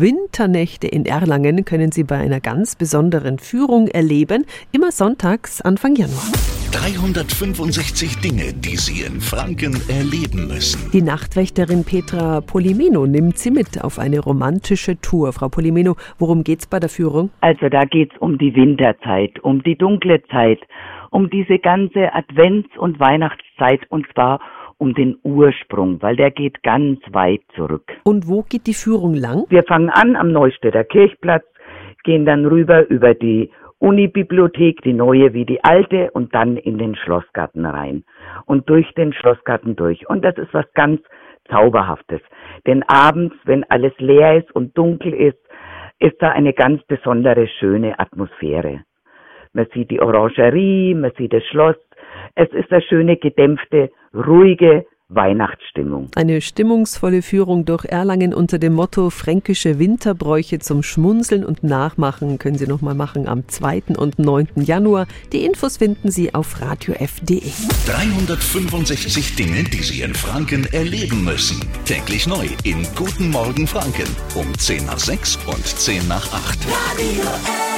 Winternächte in Erlangen können Sie bei einer ganz besonderen Führung erleben, immer sonntags Anfang Januar. 365 Dinge, die Sie in Franken erleben müssen. Die Nachtwächterin Petra Polimeno nimmt Sie mit auf eine romantische Tour. Frau Polimeno, worum geht's bei der Führung? Also da geht's um die Winterzeit, um die dunkle Zeit, um diese ganze Advents- und Weihnachtszeit und zwar um den Ursprung, weil der geht ganz weit zurück. Und wo geht die Führung lang? Wir fangen an am Neustädter Kirchplatz, gehen dann rüber über die Unibibliothek, die neue wie die alte, und dann in den Schlossgarten rein und durch den Schlossgarten durch. Und das ist was ganz Zauberhaftes. Denn abends, wenn alles leer ist und dunkel ist, ist da eine ganz besondere, schöne Atmosphäre. Man sieht die Orangerie, man sieht das Schloss. Es ist eine schöne, gedämpfte, ruhige, Weihnachtsstimmung. Eine stimmungsvolle Führung durch Erlangen unter dem Motto Fränkische Winterbräuche zum Schmunzeln und Nachmachen können Sie nochmal machen am 2. und 9. Januar. Die Infos finden Sie auf radiof.de. 365 Dinge, die Sie in Franken erleben müssen. Täglich neu in Guten Morgen Franken um 10 nach 6 und 10 nach 8. Radio F.